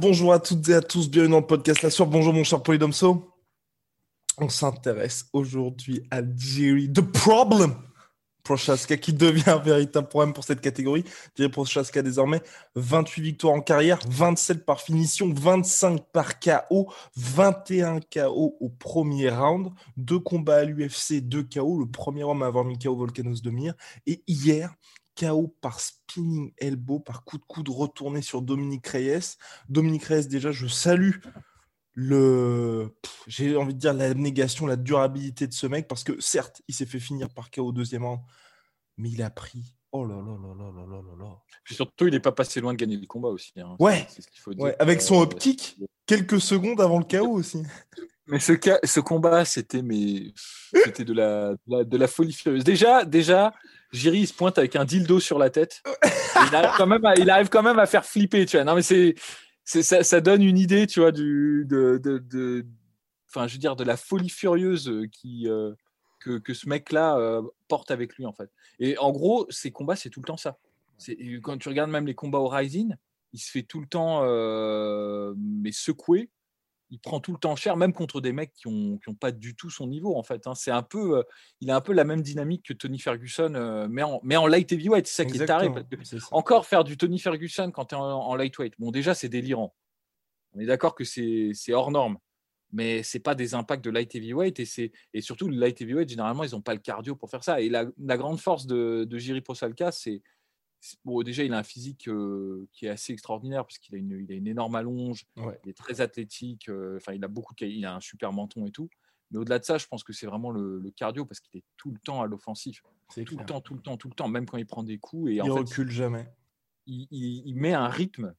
Bonjour à toutes et à tous, bienvenue dans le podcast La Soirée. Bonjour mon cher Polydomso. On s'intéresse aujourd'hui à Jerry The Problem Prochaska qui devient un véritable problème pour cette catégorie. Jerry Prochaska désormais 28 victoires en carrière, 27 par finition, 25 par KO, 21 KO au premier round, deux combats à l'UFC, deux KO, le premier homme à avoir mis KO Volcanos de Mire. Et hier, KO par spinning elbow, par coup de coude retourné sur Dominique Reyes. Dominique Reyes, déjà, je salue le, j'ai envie de dire la négation, la durabilité de ce mec, parce que certes, il s'est fait finir par KO au deuxième round, mais il a pris. Oh là là là là là là là là. Puis surtout, il n'est pas passé loin de gagner le combat aussi. hein. Ouais. C'est ce qu'il faut dire. Ouais, avec son Euh, optique, quelques secondes avant le KO aussi. Mais ce, ca- ce combat, c'était mais c'était de la, de la de la folie furieuse. Déjà, déjà, Jiri il se pointe avec un dildo sur la tête. Il arrive quand même, à, il arrive quand même à faire flipper. Tu vois. Non mais c'est ça, donne une idée, tu vois, de, enfin, je veux dire, de la folie furieuse qui euh, que, ce mec-là euh, porte avec lui en fait. Et en gros, ces combats, c'est tout le temps ça. Quand tu regardes même les combats au Rising, il se fait tout le temps euh, mais secouer il prend tout le temps cher, même contre des mecs qui ont, qui ont pas du tout son niveau en fait. hein. C'est un peu, euh, il a un peu la même dynamique que Tony Ferguson, euh, mais, en, mais en light heavyweight. C'est ça qui est taré. Exactement, parce que c'est ça. encore faire du Tony Ferguson quand tu es en, en lightweight, bon déjà c'est délirant. On est d'accord que c'est hors norme, mais c'est pas des impacts de light heavyweight et et surtout le light heavyweight généralement ils ont pas le cardio pour faire ça. Et la, la grande force de, de Jiri Prosalka, c'est- bon déjà il a un physique euh, qui est assez extraordinaire parce qu'il a une, il a une énorme allonge, Ouais. il est très athlétique, euh, enfin il a beaucoup, de il a un super menton et tout. Mais au-delà de ça, je pense que c'est vraiment le, le cardio parce qu'il est tout le temps à l'offensif, C'est tout le temps, tout le temps, tout le temps, même quand il prend des coups et Il en fait recule jamais. il, il- il met un rythme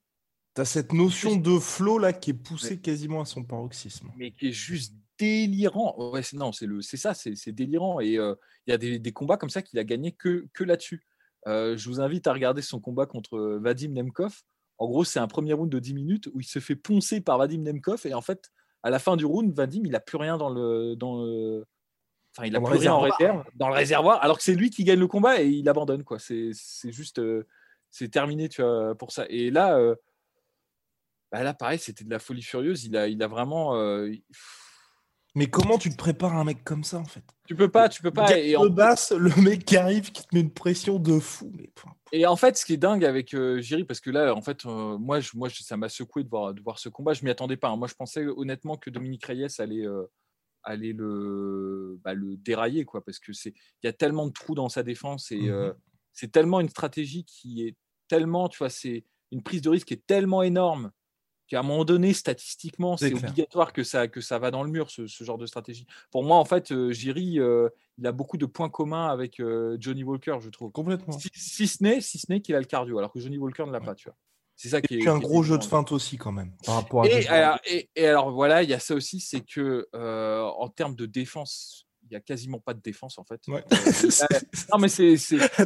Tu as cette notion de flow là qui est poussée quasiment à son paroxysme. mais qui est juste délirant. Ouais, non, c'est le, c'est ça, c'est délirant. Et euh, il y a des, des combats comme ça qu'il a gagné que, que là-dessus. Euh, je vous invite à regarder son combat contre euh, Vadim Nemkov. En gros, c'est un premier round de 10 minutes où il se fait poncer par Vadim Nemkov et en fait, à la fin du round, Vadim, il a plus rien dans le, dans le, enfin, il a Dans le plus rien en réservoir. réserve, dans le réservoir, alors que c'est lui qui gagne le combat et il abandonne quoi. C'est, c'est juste, euh, c'est terminé, tu vois, pour ça. Et là, euh, bah là, pareil, c'était de la folie furieuse. Il a, il a vraiment. Mais comment tu te prépares un mec comme ça en fait? Tu peux pas, tu peux pas. Et en, basse, le mec qui arrive qui te met une pression de fou. Mais et en fait, ce qui est dingue avec euh, Jiri, parce que là, en fait, euh, moi, je, moi je- ça m'a secoué de voir, de voir ce combat. Je m'y attendais pas. hein. Moi, je pensais honnêtement que Dominique Reyes allait, euh, allait le, bah, le dérailler, quoi, parce que c'est, il y a tellement de trous dans sa défense et euh, c'est tellement une stratégie qui est tellement, tu vois, c'est une prise de risque qui est tellement énorme qu'à un moment donné, statistiquement, C'est obligatoire que ça, que ça va dans le mur, ce, ce genre de stratégie. Pour moi, en fait, euh, Jiri, euh, il a beaucoup de points communs avec euh, Johnny Walker, je trouve. complètement. Si, si ce n'est si qu'il a le cardio, alors que Johnny Walker ne l'a pas, tu vois. C'est ça Et qui est. puis un qui est gros jeu de feinte aussi quand même par rapport à. Et, alors, et- et alors, voilà, il y a ça aussi, c'est que euh, en termes de défense, il y a quasiment pas de défense en fait. Ouais. Euh, non mais c'est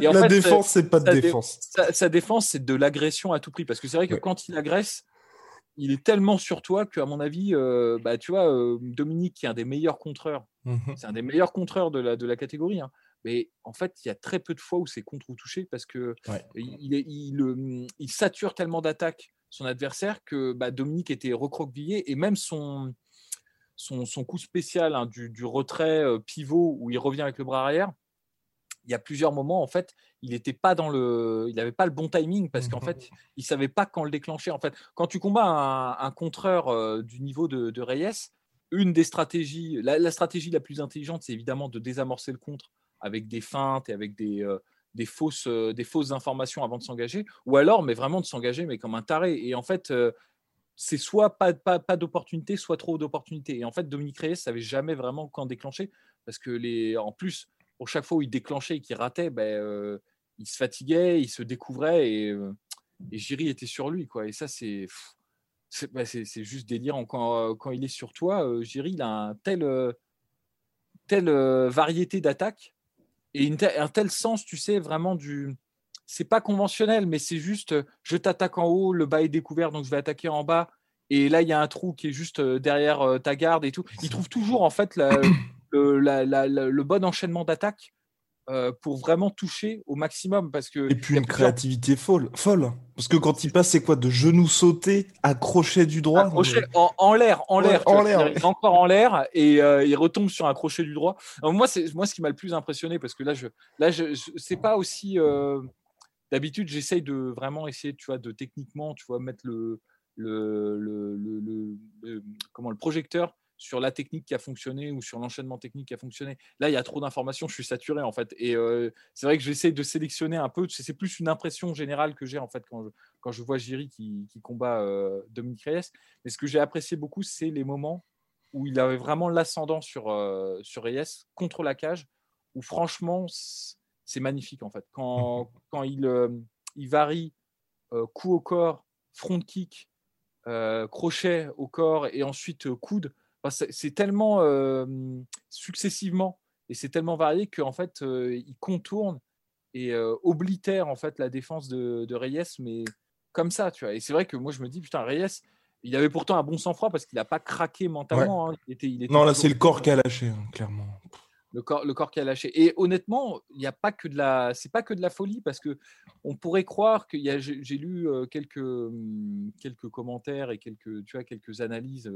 La fait, défense, c'est pas de défense. sa, sa défense, c'est de l'agression à tout prix. Parce que c'est vrai que Ouais. quand il agresse, il est tellement sur toi qu'à mon avis, euh, bah, tu vois, euh, Dominique, qui est un des meilleurs contreurs, Mhm. c'est un des meilleurs contreurs de la, de la catégorie. hein. Mais en fait, il y a très peu de fois où c'est contre ou touché parce que Ouais. il, il est- il, euh, il sature tellement d'attaques son adversaire que bah, Dominique était recroquevillé et même son, son, son coup spécial hein, du, du retrait pivot où il revient avec le bras arrière, il y a plusieurs moments, en fait, il n'était pas dans le, il n'avait pas le bon timing parce qu'en Mhm. fait, il savait pas quand le déclencher. En fait, quand tu combats un, un contreur euh, du niveau de, de Reyes, une des stratégies, la, la stratégie la plus intelligente, c'est évidemment de désamorcer le contre avec des feintes et avec des, des, fausses, des fausses informations avant de s'engager, ou alors, mais vraiment de s'engager, mais comme un taré. Et en fait, c'est soit pas, pas, pas d'opportunité, soit trop d'opportunités. Et en fait, Dominique Reyes savait jamais vraiment quand déclencher, parce que les, en plus, pour chaque fois où il déclenchait et qu'il ratait, ben, il se fatiguait, il se découvrait et, Jiri était sur lui. Quoi. Et ça, c'est bah, c'est juste délirant. Quand, quand, il est sur toi, euh, il a un tel, telle variété d'attaques et un tel sens, tu sais, vraiment du. C'est pas conventionnel, mais c'est juste je t'attaque en haut, le bas est découvert, donc je vais attaquer en bas. Et là, il y a un trou qui est juste derrière ta garde et tout. Il trouve toujours en fait le, le bon enchaînement d'attaques euh, pour vraiment toucher au maximum. Parce que et puis une créativité folle, folle. Parce que quand il passe, c'est quoi De genoux sautés, accroché du droit? En, l'air, en l'air. en l'air. Encore en l'air et euh, il retombe sur un crochet du droit. moi, c'est moi ce qui m'a le plus impressionné parce que là, je, là, je, c'est pas aussi. Euh, d'habitude, j'essaye de vraiment essayer, tu vois, de techniquement, tu vois, mettre le, le, le, le comment le projecteur sur la technique qui a fonctionné ou sur l'enchaînement technique qui a fonctionné. Là, il y a trop d'informations, je suis saturé en fait. Et euh, c'est vrai que j'essaie de sélectionner un peu. C'est plus une impression générale que j'ai en fait quand je, quand je vois Jiri qui, combat euh, Dominique Reyes. Mais ce que j'ai apprécié beaucoup, c'est les moments où il avait vraiment l'ascendant sur, euh, sur Reyes contre la cage, où franchement, c'est magnifique en fait. Quand, quand il, il varie coup au corps, front kick, crochet au corps et ensuite coude c'est tellement successivement et c'est tellement varié qu'en fait, il contourne et oblitère en fait la défense de, Reyes, mais comme ça, tu vois. Et c'est vrai que moi, je me dis, putain, Reyes, il avait pourtant un bon sang-froid parce qu'il n'a pas craqué mentalement. Hein. non, là, c'est le corps qui a lâché, hein, clairement. Le corps, le corps qui a lâché. Et honnêtement, il n'y a pas que de la, c'est pas que de la folie parce que on pourrait croire qu'il y a, j'ai lu quelques, mmh, quelques commentaires et quelques, tu vois, quelques analyses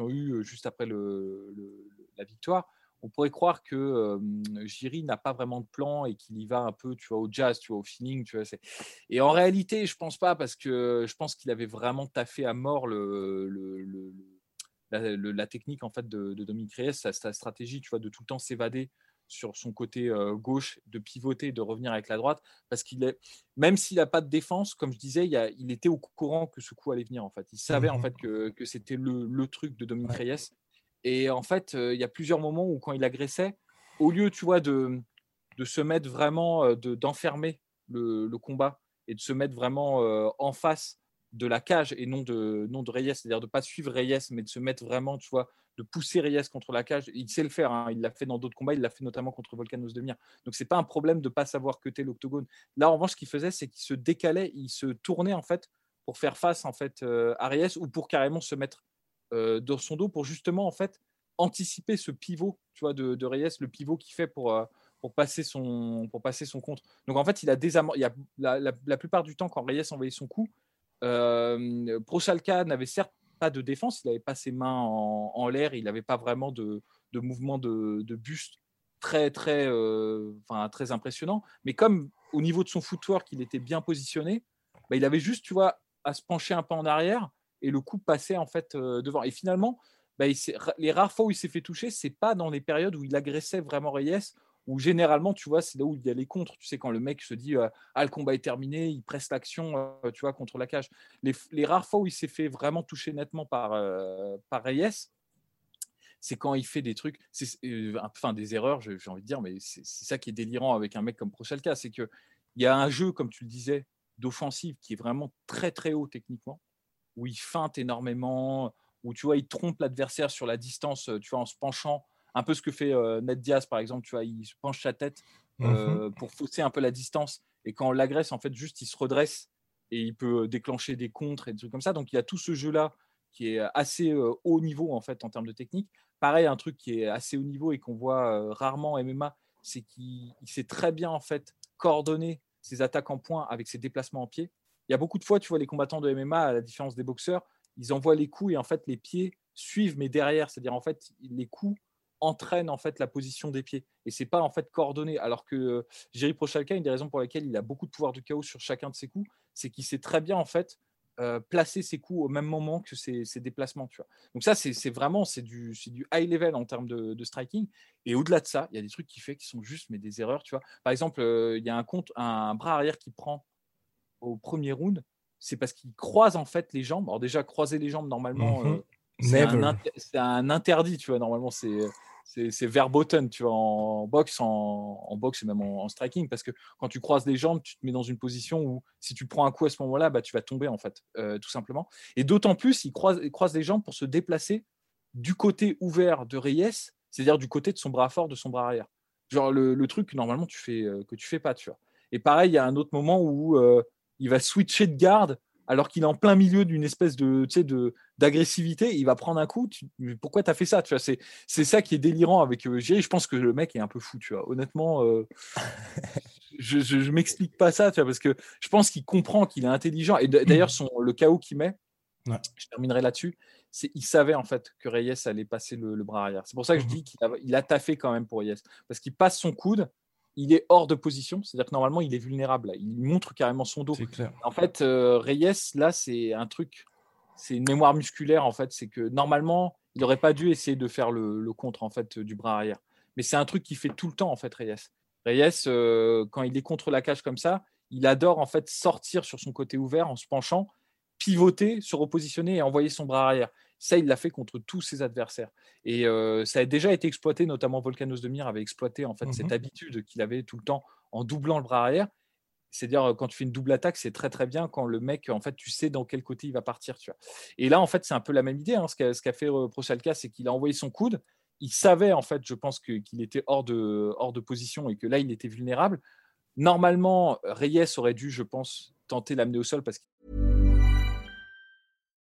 ont eu juste après la victoire, on pourrait croire que Jiri n'a pas vraiment de plan et qu'il y va un peu, tu vois, au jazz, tu vois, au feeling, tu vois. Et en réalité, je pense pas parce que je pense qu'il avait vraiment taffé à mort le la, technique en fait de, de Dominique Reyes, sa, sa, stratégie, tu vois, de tout le temps s'évader sur son côté gauche, de pivoter, de revenir avec la droite, parce qu'il est, même s'il n'a pas de défense, comme je disais, il, il, était au courant que ce coup allait venir. En fait, il savait en mmh fait que, que c'était le, le, truc de Dominique Reyes. Et en fait, il y a plusieurs moments où quand il agressait, au lieu, tu vois, de, de se mettre vraiment, d'enfermer le, le, combat et de se mettre vraiment en face de la cage et non de, non de Reyes, c'est-à-dire de ne pas suivre Reyes, mais de se mettre vraiment, tu vois, de pousser Reyes contre la cage. Il sait le faire, hein. il l'a fait dans d'autres combats, il l'a fait notamment contre Volcanos de Mir. Donc c'est pas un problème de pas savoir que l'octogone. Là, en revanche, ce qu'il faisait, c'est qu'il se décalait, il se tournait en fait pour faire face en fait euh, à Reyes ou pour carrément se mettre euh, dans son dos pour justement en fait anticiper ce pivot, tu vois, de, Reyes, le pivot qu'il fait pour euh, pour passer son pour passer son contre. Donc en fait, il a désamorcé. Il a la, la, plupart du temps quand Reyes envoyait son coup, euh, Prochalka n'avait certes pas de défense, il n'avait pas ses mains en, l'air, il n'avait pas vraiment de, mouvement de, buste très très, euh, très impressionnant. Mais comme au niveau de son footwork, il était bien positionné, bah, il avait juste, tu vois, à se pencher un peu en arrière et le coup passait en fait euh, devant. Et finalement, bah, les rares fois où il s'est fait toucher, c'est pas dans les périodes où il agressait vraiment Reyes où généralement, tu vois, c'est là où il y a les contres. Tu sais, quand le mec se dit Ah, le combat est terminé, il presse l'action, tu vois, contre la cage. Les, rares fois où il s'est fait vraiment toucher nettement par, par Reyes, c'est quand il fait des trucs, enfin des erreurs, j'ai envie de dire, mais c'est ça qui est délirant avec un mec comme Prochalka, c'est qu'il y a un jeu, comme tu le disais, d'offensive qui est vraiment très très haut techniquement, où il feinte énormément, où tu vois, il trompe l'adversaire sur la distance, tu vois, en se penchant un peu ce que fait euh, Ned Diaz par exemple, tu vois, il se penche sa tête mmh euh, pour fausser un peu la distance et quand on l'agresse en fait juste il se redresse et il peut euh, déclencher des contres et des trucs comme ça. Donc il y a tout ce jeu là qui est assez haut niveau en fait en termes de technique. Pareil, un truc qui est assez haut niveau et qu'on voit rarement en MMA, c'est qu'il sait très bien en fait coordonner ses attaques en points avec ses déplacements en pied. Il y a beaucoup de fois, tu vois, les combattants de MMA, à la différence des boxeurs, ils envoient les coups et en fait les pieds suivent mais derrière, c'est-à-dire en fait les coups entraîne en fait la position des pieds et c'est pas en fait coordonné alors que euh, Jerry Prochalka une des raisons pour lesquelles il a beaucoup de pouvoir de chaos sur chacun de ses coups c'est qu'il sait très bien en fait euh, placer ses coups au même moment que ses, déplacements. Tu vois. Donc ça, c'est vraiment c'est du, du high level en termes de, striking. Et au-delà de ça, il y a des trucs qui fait qui sont juste mais des erreurs. Tu vois. Par exemple, euh, il y a un, compte, un bras arrière qui prend au premier round, c'est parce qu'il croise en fait les jambes. Alors déjà, croiser les jambes, normalement, euh, c'est un, un interdit. Tu vois, normalement, c'est c'est verboten, tu vois, en boxe, en, en boxe et même en, striking, parce que quand tu croises les jambes, tu te mets dans une position où si tu prends un coup à ce moment-là, bah, tu vas tomber en fait, euh, tout simplement. Et d'autant plus, il croise, il croise les jambes pour se déplacer du côté ouvert de Reyes, c'est-à-dire du côté de son bras fort, de son bras arrière. Genre le, le truc que normalement tu fais euh, que tu fais pas, tu vois. Et pareil, il y a un autre moment où euh, il va switcher de garde alors qu'il est en plein milieu d'une espèce de, d'agressivité, il va prendre un coup. pourquoi tu as fait ça tu vois, c'est, ça qui est délirant avec euh, Je pense que le mec est un peu fou, tu vois. Honnêtement, euh, je, je, m'explique pas ça, tu vois, parce que je pense qu'il comprend qu'il est intelligent. Et d'ailleurs, son, le chaos qu'il met, je terminerai là-dessus, c'est il savait en fait que Reyes allait passer le, bras arrière. C'est pour ça que je mmh dis qu'il a, il a taffé quand même pour Reyes, parce qu'il passe son coude il est hors de position, c'est-à-dire que normalement il est vulnérable. Il montre carrément son dos. En fait, euh, Reyes, là, c'est un truc, c'est une mémoire musculaire en fait. C'est que normalement, il n'aurait pas dû essayer de faire le, contre en fait du bras arrière. Mais c'est un truc qu'il fait tout le temps en fait, Reyes. Reyes, euh, quand il est contre la cage comme ça, il adore en fait sortir sur son côté ouvert en se penchant, pivoter, se repositionner et envoyer son bras arrière. Ça, il l'a fait contre tous ses adversaires. Et euh, ça a déjà été exploité, notamment Volcanos de Mir avait exploité en fait cette mmh habitude qu'il avait tout le temps en doublant le bras arrière. C'est-à-dire quand tu fais une double attaque, c'est très très bien quand le mec, en fait, tu sais dans quel côté il va partir. Tu vois. Et là, en fait, c'est un peu la même idée. Hein. Ce qu'a fait euh, Prochalka, c'est qu'il a envoyé son coude. Il savait, en fait, je pense qu'il était hors de, hors de position et que là, il était vulnérable. Normalement, Reyes aurait dû, je pense, tenter l'amener au sol parce que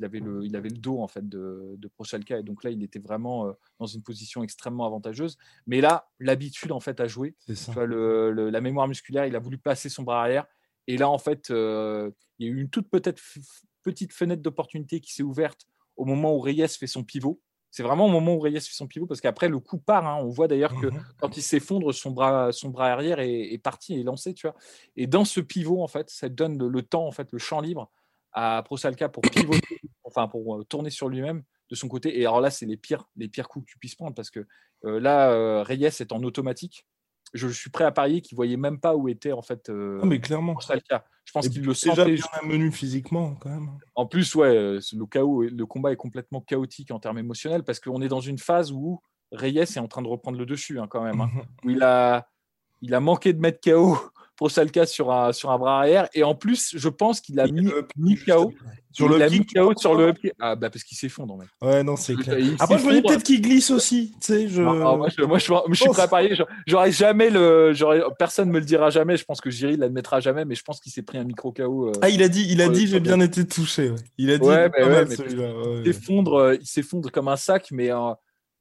Il avait le, il avait le dos en fait de, de Prochalka et donc là il était vraiment euh, dans une position extrêmement avantageuse. Mais là, l'habitude en fait à jouer, la mémoire musculaire, il a voulu passer son bras arrière et là en fait euh, il y a eu une toute peut-être petite fenêtre d'opportunité qui s'est ouverte au moment où Reyes fait son pivot. C'est vraiment au moment où Reyes fait son pivot parce qu'après le coup part. Hein. On voit d'ailleurs que mmh quand il s'effondre, son bras, son bras arrière est, parti et lancé, tu vois. Et dans ce pivot en fait, ça donne le, le temps en fait, le champ libre à Prosalka pour pivoter, enfin pour euh, tourner sur lui-même de son côté. Et alors là, c'est les pires, les pires coups que tu puisses prendre parce que euh, là, euh, Reyes est en automatique. Je suis prêt à parier qu'il voyait même pas où était en fait. Euh, mais clairement. Prosalka. Je pense qu'il le sentait. Déjà bien menu physiquement quand même. En plus, ouais, le chaos, le combat est complètement chaotique en termes émotionnels parce qu'on est dans une phase où Reyes est en train de reprendre le dessus hein, quand même. Hein, où il a, il a manqué de mettre KO Prosalka sur un, sur un bras arrière. Et en plus, je pense qu'il a mis, mis KO. Sur il le mis KO sur le Ah, bah parce qu'il s'effondre, mec. Ouais, non, c'est clair. Après, je me dis peut-être qu'il glisse aussi. Tu sais, je... moi, je, moi, je, suis prêt à parier. J'aurais jamais le. Personne me le dira jamais. Je pense que Jiri l'admettra jamais, mais je pense qu'il s'est pris un micro KO. Euh, ah, il a dit, il a dit, j'ai bien été touché. Il a dit, ouais, il s'effondre, il s'effondre comme un sac, mais, euh,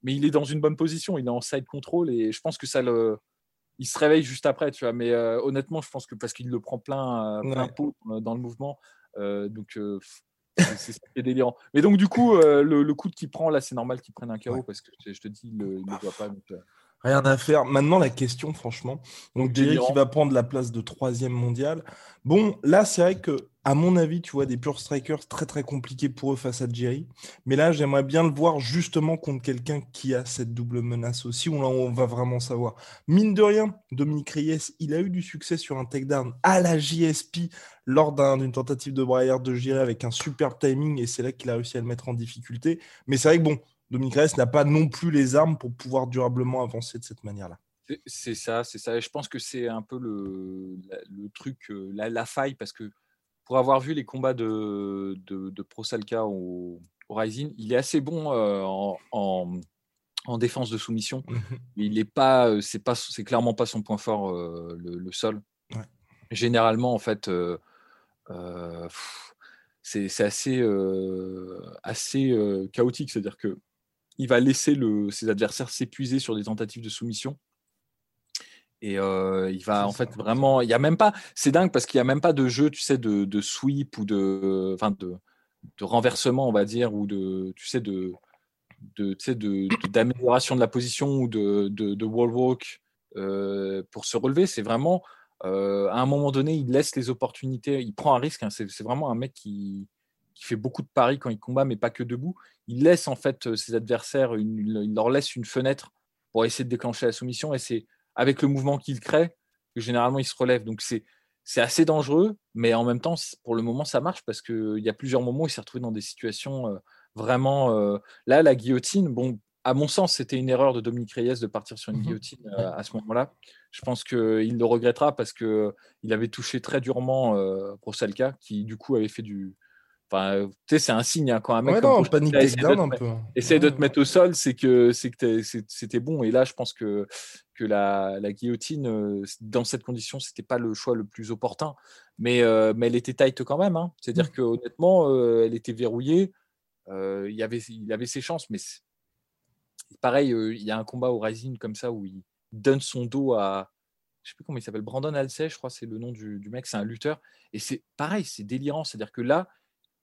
mais il est dans une bonne position. Il est en side control et je pense que ça le il se réveille juste après, tu vois. Mais euh, honnêtement, je pense que parce qu'il le prend plein, euh, plein pot euh, dans le mouvement, donc c'est délirant. Mais donc du coup, le, coup qu'il prend là, c'est normal qu'il prenne un KO parce que je te dis, il ne le voit pas. Rien à faire. Maintenant, la question, franchement. Donc, Jerry qui va prendre la place de troisième mondial. Bon, là, c'est vrai que, à mon avis, tu vois, des pure strikers très, très compliqués pour eux face à Jerry. Mais là, j'aimerais bien le voir justement contre quelqu'un qui a cette double menace aussi, où là, on va vraiment savoir. Mine de rien, Dominique Reyes, il a eu du succès sur un takedown à la JSP lors d'une tentative de braillard de Jerry avec un super timing. Et c'est là qu'il a réussi à le mettre en difficulté. Mais c'est vrai que, bon, Dominique Reyes n'a pas non plus les armes pour pouvoir durablement avancer de cette manière-là. C'est ça, c'est ça. Et je pense que c'est un peu le, truc, euh, la, faille, parce que pour avoir vu les combats de, de, de Prosalka au, au, Rising, il est assez bon euh, en, en, défense de soumission. Mais il n'est pas, euh, c'est pas, c'est clairement pas son point fort, le, sol. Généralement, en fait, c'est assez, assez chaotique. C'est-à-dire que il va laisser le, ses adversaires s'épuiser sur des tentatives de soumission. Et il va en fait vraiment. Il y a même pas. C'est dingue parce qu'il n'y a même pas de jeu, tu sais, de, de sweep ou de, enfin de, de, renversement, on va dire, ou de, tu sais, de, de, tu sais, d'amélioration de, la position ou de, de, wall walk pour se relever. C'est vraiment à un moment donné, il laisse les opportunités. Il prend un risque. Hein. c'est vraiment un mec qui, qui fait beaucoup de paris quand il combat, mais pas que debout. Il laisse en fait ses adversaires, il leur laisse une fenêtre pour essayer de déclencher la soumission. Et c'est avec le mouvement qu'il crée que généralement il se relève. Donc c'est c'est assez dangereux, mais en même temps, pour le moment, ça marche parce qu'il y a plusieurs moments où il s'est retrouvé dans des situations euh, vraiment. Euh, là, la guillotine, bon, à mon sens, c'était une erreur de Dominique Reyes de partir sur une mmh guillotine euh, à ce moment-là. Je pense qu'il le regrettera parce qu'il avait touché très durement Prosalka, qui du coup avait fait du, Enfin, tu sais, c'est un signe hein, quand un mec ouais, non, panique takedown un peu. Essaye de te mettre au sol, c'est que c'était bon. Et là, je pense que, que la, la guillotine, euh, dans cette condition, c'était pas le choix le plus opportun. Mais, euh, mais elle était tight quand même. Hein. C'est-à-dire mmh. que honnêtement, euh, elle était verrouillée. il, y avait, il avait ses chances, mais pareil, il y a un combat au Rising comme ça où il donne son dos à, je sais plus comment il s'appelle, Brandon Alcey, je crois, c'est le nom du, du mec, c'est un lutteur. Et c'est pareil, c'est délirant. C'est-à-dire que là,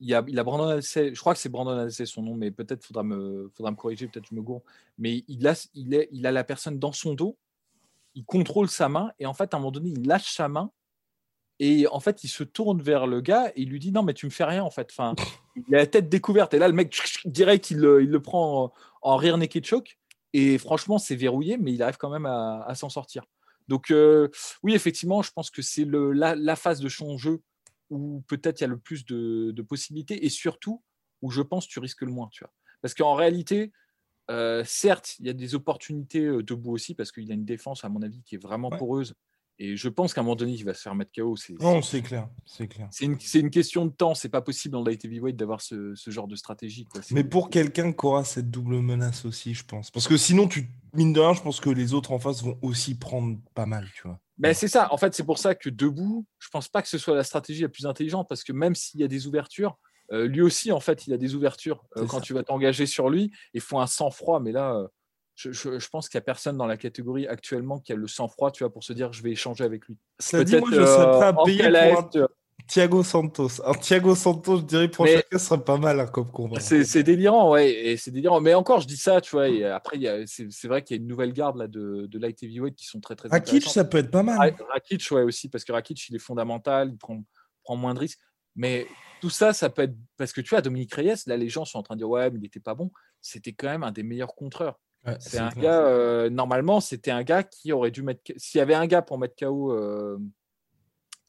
il, a, il a Brandon je crois que c'est Brandon Alcey son nom, mais peut-être faudra me, faudra me corriger, peut-être je me gourre. Mais il a, il, est, il a la personne dans son dos, il contrôle sa main, et en fait, à un moment donné, il lâche sa main, et en fait, il se tourne vers le gars et il lui dit Non, mais tu me fais rien, en fait. Enfin, il a la tête découverte, et là, le mec, direct, il, il le prend en, rire naked choke, et franchement, c'est verrouillé, mais il arrive quand même à, s'en sortir. Donc, euh, oui, effectivement, je pense que c'est la, la phase de son jeu où peut-être il y a le plus de, possibilités et surtout où je pense tu risques le moins. Tu vois. Parce qu'en réalité, euh, certes, il y a des opportunités euh, debout aussi parce qu'il y a une défense, à mon avis, qui est vraiment poreuse. Et je pense qu'à un moment donné, il va se faire mettre KO. non, c'est clair. C'est clair. C'est une, une, question de temps. C'est pas possible dans light heavyweight d'avoir ce, ce, genre de stratégie. Quoi. Mais pour quelqu'un qui aura cette double menace aussi, je pense. Parce que sinon, tu mine de rien, je pense que les autres en face vont aussi prendre pas mal, tu vois. Ben, c'est ça. En fait, c'est pour ça que debout, je pense pas que ce soit la stratégie la plus intelligente parce que même s'il y a des ouvertures, euh, lui aussi, en fait, il a des ouvertures euh, quand tu vas t'engager sur lui. Il faut un sang-froid, mais là, euh, je, pense qu'il n'y a personne dans la catégorie actuellement qui a le sang-froid, tu vois, pour se dire je vais échanger avec lui. Ça dit, moi, je serais prêt à payer pour Thiago Santos. Alors, Thiago Santos, je dirais, pour chacun, ce serait pas mal hein, comme combat. C'est délirant, ouais. Et c'est délirant. Mais encore, je dis ça, tu vois. Et après, c'est vrai qu'il y a une nouvelle garde là, de, de light heavyweight qui sont très, très Rakic, ça peut être pas mal. Rakic, ouais, aussi, parce que Rakic, il est fondamental, il prend, prend moins de risques. Mais tout ça, ça peut être. Parce que tu vois, Dominique Reyes, là, les gens sont en train de dire, ouais, mais il n'était pas bon. C'était quand même un des meilleurs contreurs. c'est un gars, euh, normalement, c'était un gars qui aurait dû mettre. S'il y avait un gars pour mettre KO euh,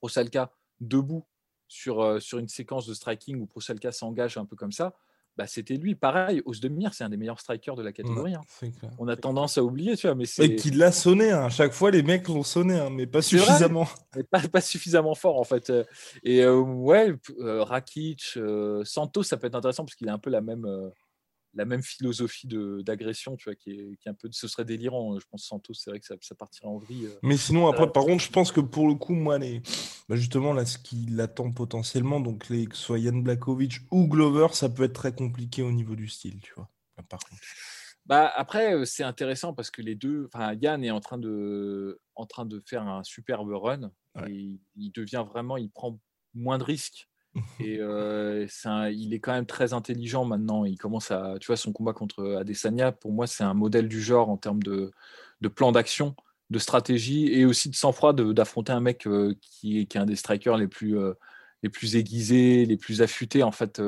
Osalka debout sur, euh, sur une séquence de striking où Prosalka s'engage un peu comme ça, bah, c'était lui. Pareil, Osdemir, c'est un des meilleurs strikers de la catégorie. Hein. On a tendance à oublier, tu vois. Mais c'est. Et qu'il l'a sonné. Hein. À chaque fois, les mecs l'ont sonné, hein, mais pas suffisamment. pas, pas, suffisamment fort, en fait. Et euh, ouais, euh, Rakic, Santos, ça peut être intéressant parce qu'il a un peu la même la même philosophie d'agression, tu vois, qui est, qui est, un peu, ce serait délirant. Hein. Je pense Santos, c'est vrai que ça, ça partirait en vrille. Euh. Mais sinon, après, par contre, je pense que pour le coup, moi, les, bah, justement, là, ce qui l'attend potentiellement, donc les, que ce soit Yann Blakovic ou Glover, ça peut être très compliqué au niveau du style, tu vois. Par contre. Bah, après, euh, c'est intéressant parce que les deux, enfin, Yann est en train de, en train de faire un superbe run et il devient vraiment, il prend moins de risques et euh, il est quand même très intelligent maintenant. Il commence à, tu vois, son combat contre Adesanya, pour moi, c'est un modèle du genre en termes de, de plan d'action, de stratégie et aussi de sang-froid d'affronter un mec euh, qui, qui, est un des strikers les plus, euh, les plus aiguisés, les plus affûtés, en fait,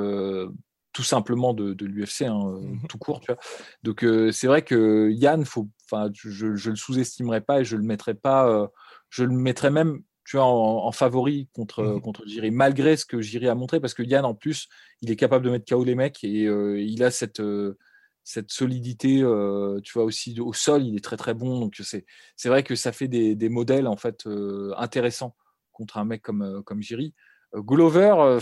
tout simplement de, de l'UFC, hein, mmh tout court. Tu vois. Donc, c'est vrai que Yann, faut, je ne le sous-estimerai pas et je le mettrai pas, je le mettrai même tu vois, en, favori contre, mmh contre Jiri, malgré ce que Jiri a montré, parce que Yann, en plus, il est capable de mettre KO les mecs et euh, il a cette, euh, cette solidité, euh, tu vois, aussi au sol, il est très très bon. Donc, c'est, c'est vrai que ça fait des, des modèles, en fait, intéressants contre un mec comme, comme Jiri. Glover,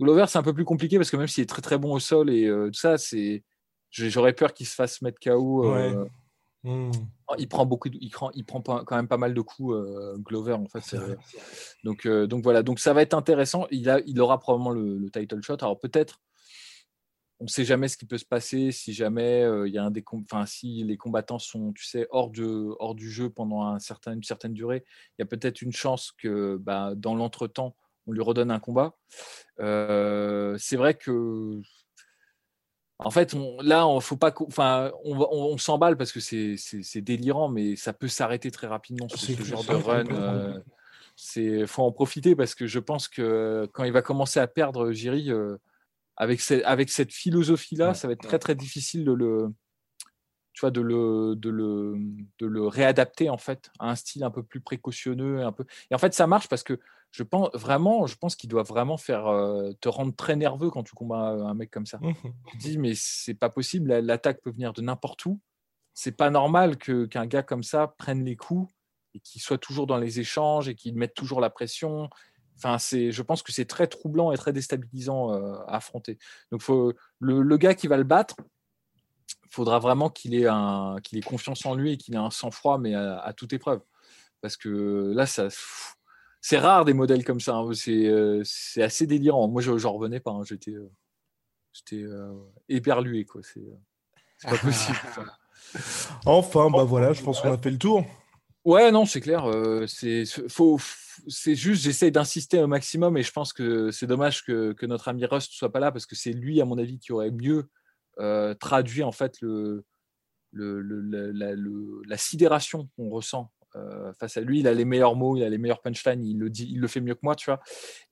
Glover, c'est un peu plus compliqué parce que même s'il est très très bon au sol et tout ça, c'est, j'aurais peur qu'il se fasse mettre KO. Hmm. Il prend beaucoup, de- il prend, il prend pas- quand même pas mal de coups, euh, Glover en fait. c'est- Donc, euh, donc voilà, donc ça va être intéressant. Il a, il aura probablement le, le title shot. Alors peut-être, on ne sait jamais ce qui peut se passer si jamais euh, il y a un des, enfin si les combattants sont, tu sais, hors de, hors du jeu pendant un certain, une certaine durée, il y a peut-être une chance que, bah, dans l'entretemps, on lui redonne un combat. Euh, c'est vrai que en fait, on, là, on faut pas, enfin, on, va- on, on s'emballe parce que c'est, délirant, mais ça peut s'arrêter très rapidement C'est ce genre de run. euh, c'est, faut en profiter parce que je pense que quand il va commencer à perdre Jiri, euh, avec, ce- avec cette philosophie-là, Ouais, ça va être très très difficile de le, tu vois, de le, de le, de le réadapter en fait à un style un peu plus précautionneux, un peu. Et en fait, ça marche parce que je pense vraiment, je pense qu'il doit vraiment faire euh, te rendre très nerveux quand tu combats un mec comme ça. Mhm. tu te dis mais c'est pas possible la- l'attaque peut venir de n'importe où. C'est pas normal que qu'un gars comme ça prenne les coups et qu'il soit toujours dans les échanges et qu'il mette toujours la pression. Enfin c'est je pense que c'est très troublant et très déstabilisant euh, à affronter. Donc faut le, le gars qui va le battre faudra vraiment qu'il ait un qu'il ait confiance en lui et qu'il ait un sang-froid mais à, à toute épreuve. Parce que là ça c'est rare des modèles comme ça hein. c'est euh, c'est assez délirant moi je j'en revenais pas hein. j'étais euh, j'étais euh, éberlué quoi c'est euh, c'est pas possible. Enfin, bah voilà, je pense qu'on a fait le tour. ouais non c'est clair euh, c'est faut c'est juste j'essaie d'insister au maximum et je pense que c'est dommage que, que notre ami Rust soit pas là parce que c'est lui à mon avis qui aurait mieux euh, traduit en fait le, le, le- la, la- le- la sidération qu'on ressent euh, face à lui. Il a les meilleurs mots, il a les meilleurs punchlines, il le dit, il le fait mieux que moi, tu vois.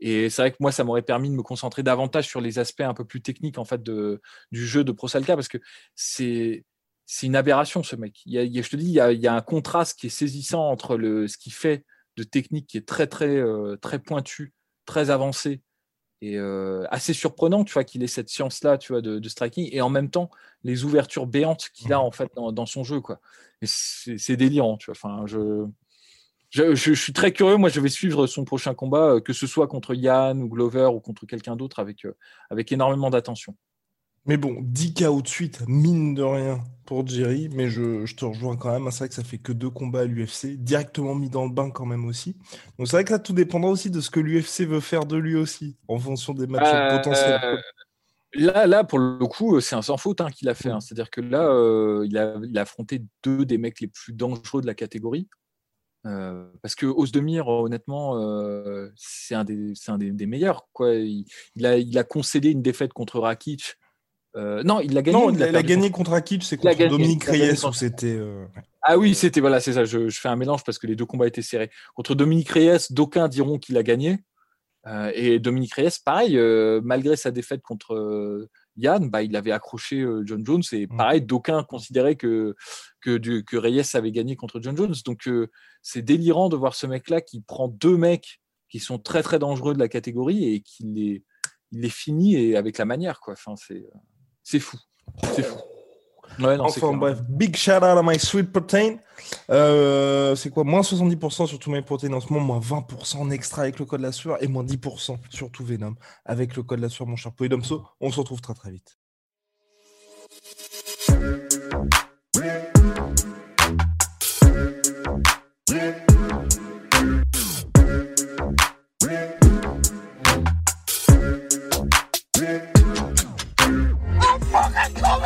Et c'est vrai que moi, ça m'aurait permis de me concentrer davantage sur les aspects un peu plus techniques en fait de, du jeu de Prosalka parce que c'est c'est une aberration ce mec. Il y a, je te dis, il y, a, il y a un contraste qui est saisissant entre le, ce qu'il fait de technique qui est très très euh, très pointu, très avancé et euh, assez surprenant, tu vois, qu'il ait cette science-là, tu vois, de, de striking, et en même temps les ouvertures béantes qu'il a en fait dans, dans son jeu, quoi. C'est délirant, tu vois. Enfin, je, je, je- je suis très curieux. Moi, je vais suivre son prochain combat, euh, que ce soit contre Yann ou Glover ou contre quelqu'un d'autre, avec euh, avec énormément d'attention. Mais bon, 10 KO de suite, mine de rien pour Jerry, mais je, je te rejoins quand même. C'est vrai que ça fait que deux combats à l'UFC, directement mis dans le bain quand même aussi. Donc c'est vrai que là, tout dépendra aussi de ce que l'UFC veut faire de lui aussi, en fonction des matchs Euh, potentiels. Là, là, pour le coup, c'est un sans faute hein, qu'il a fait. hein. C'est-à-dire que là, euh, il, a, il a affronté deux des mecs les plus dangereux de la catégorie. Euh, parce que Ozdemir, honnêtement, euh, c'est un, des, c'est un des, des meilleurs. Quoi. Il, il a, il a concédé une défaite contre Rakic. Euh, non, il l'a gagné. Non, il a, gagné contre Akic, c'est contre Dominique Reyes où c'était. euh, Ah oui, c'était voilà, c'est ça. Je, je fais un mélange parce que les deux combats étaient serrés. Contre Dominique Reyes, d'aucuns diront qu'il a gagné. Euh, et Dominique Reyes, pareil, euh, malgré sa défaite contre euh, Yann, bah, il avait accroché euh, John Jones. Et Mm. pareil, d'aucuns considéraient que, que, du- que Reyes avait gagné contre John Jones. Donc euh, c'est délirant de voir ce mec-là qui prend deux mecs qui sont très très dangereux de la catégorie et qui les, il les finit et avec la manière. Quoi. Enfin, c'est, euh, c'est fou. C'est fou. Ouais, non, c'est Enfin bref, big shout out à my sweet protein. Euh, c'est quoi? Moins 70% sur tout my protein en ce moment, moins 20% en extra avec le code la sueur et moins 10% sur tout Venom avec le code la sueur, mon cher Polydomso. On se retrouve très très vite.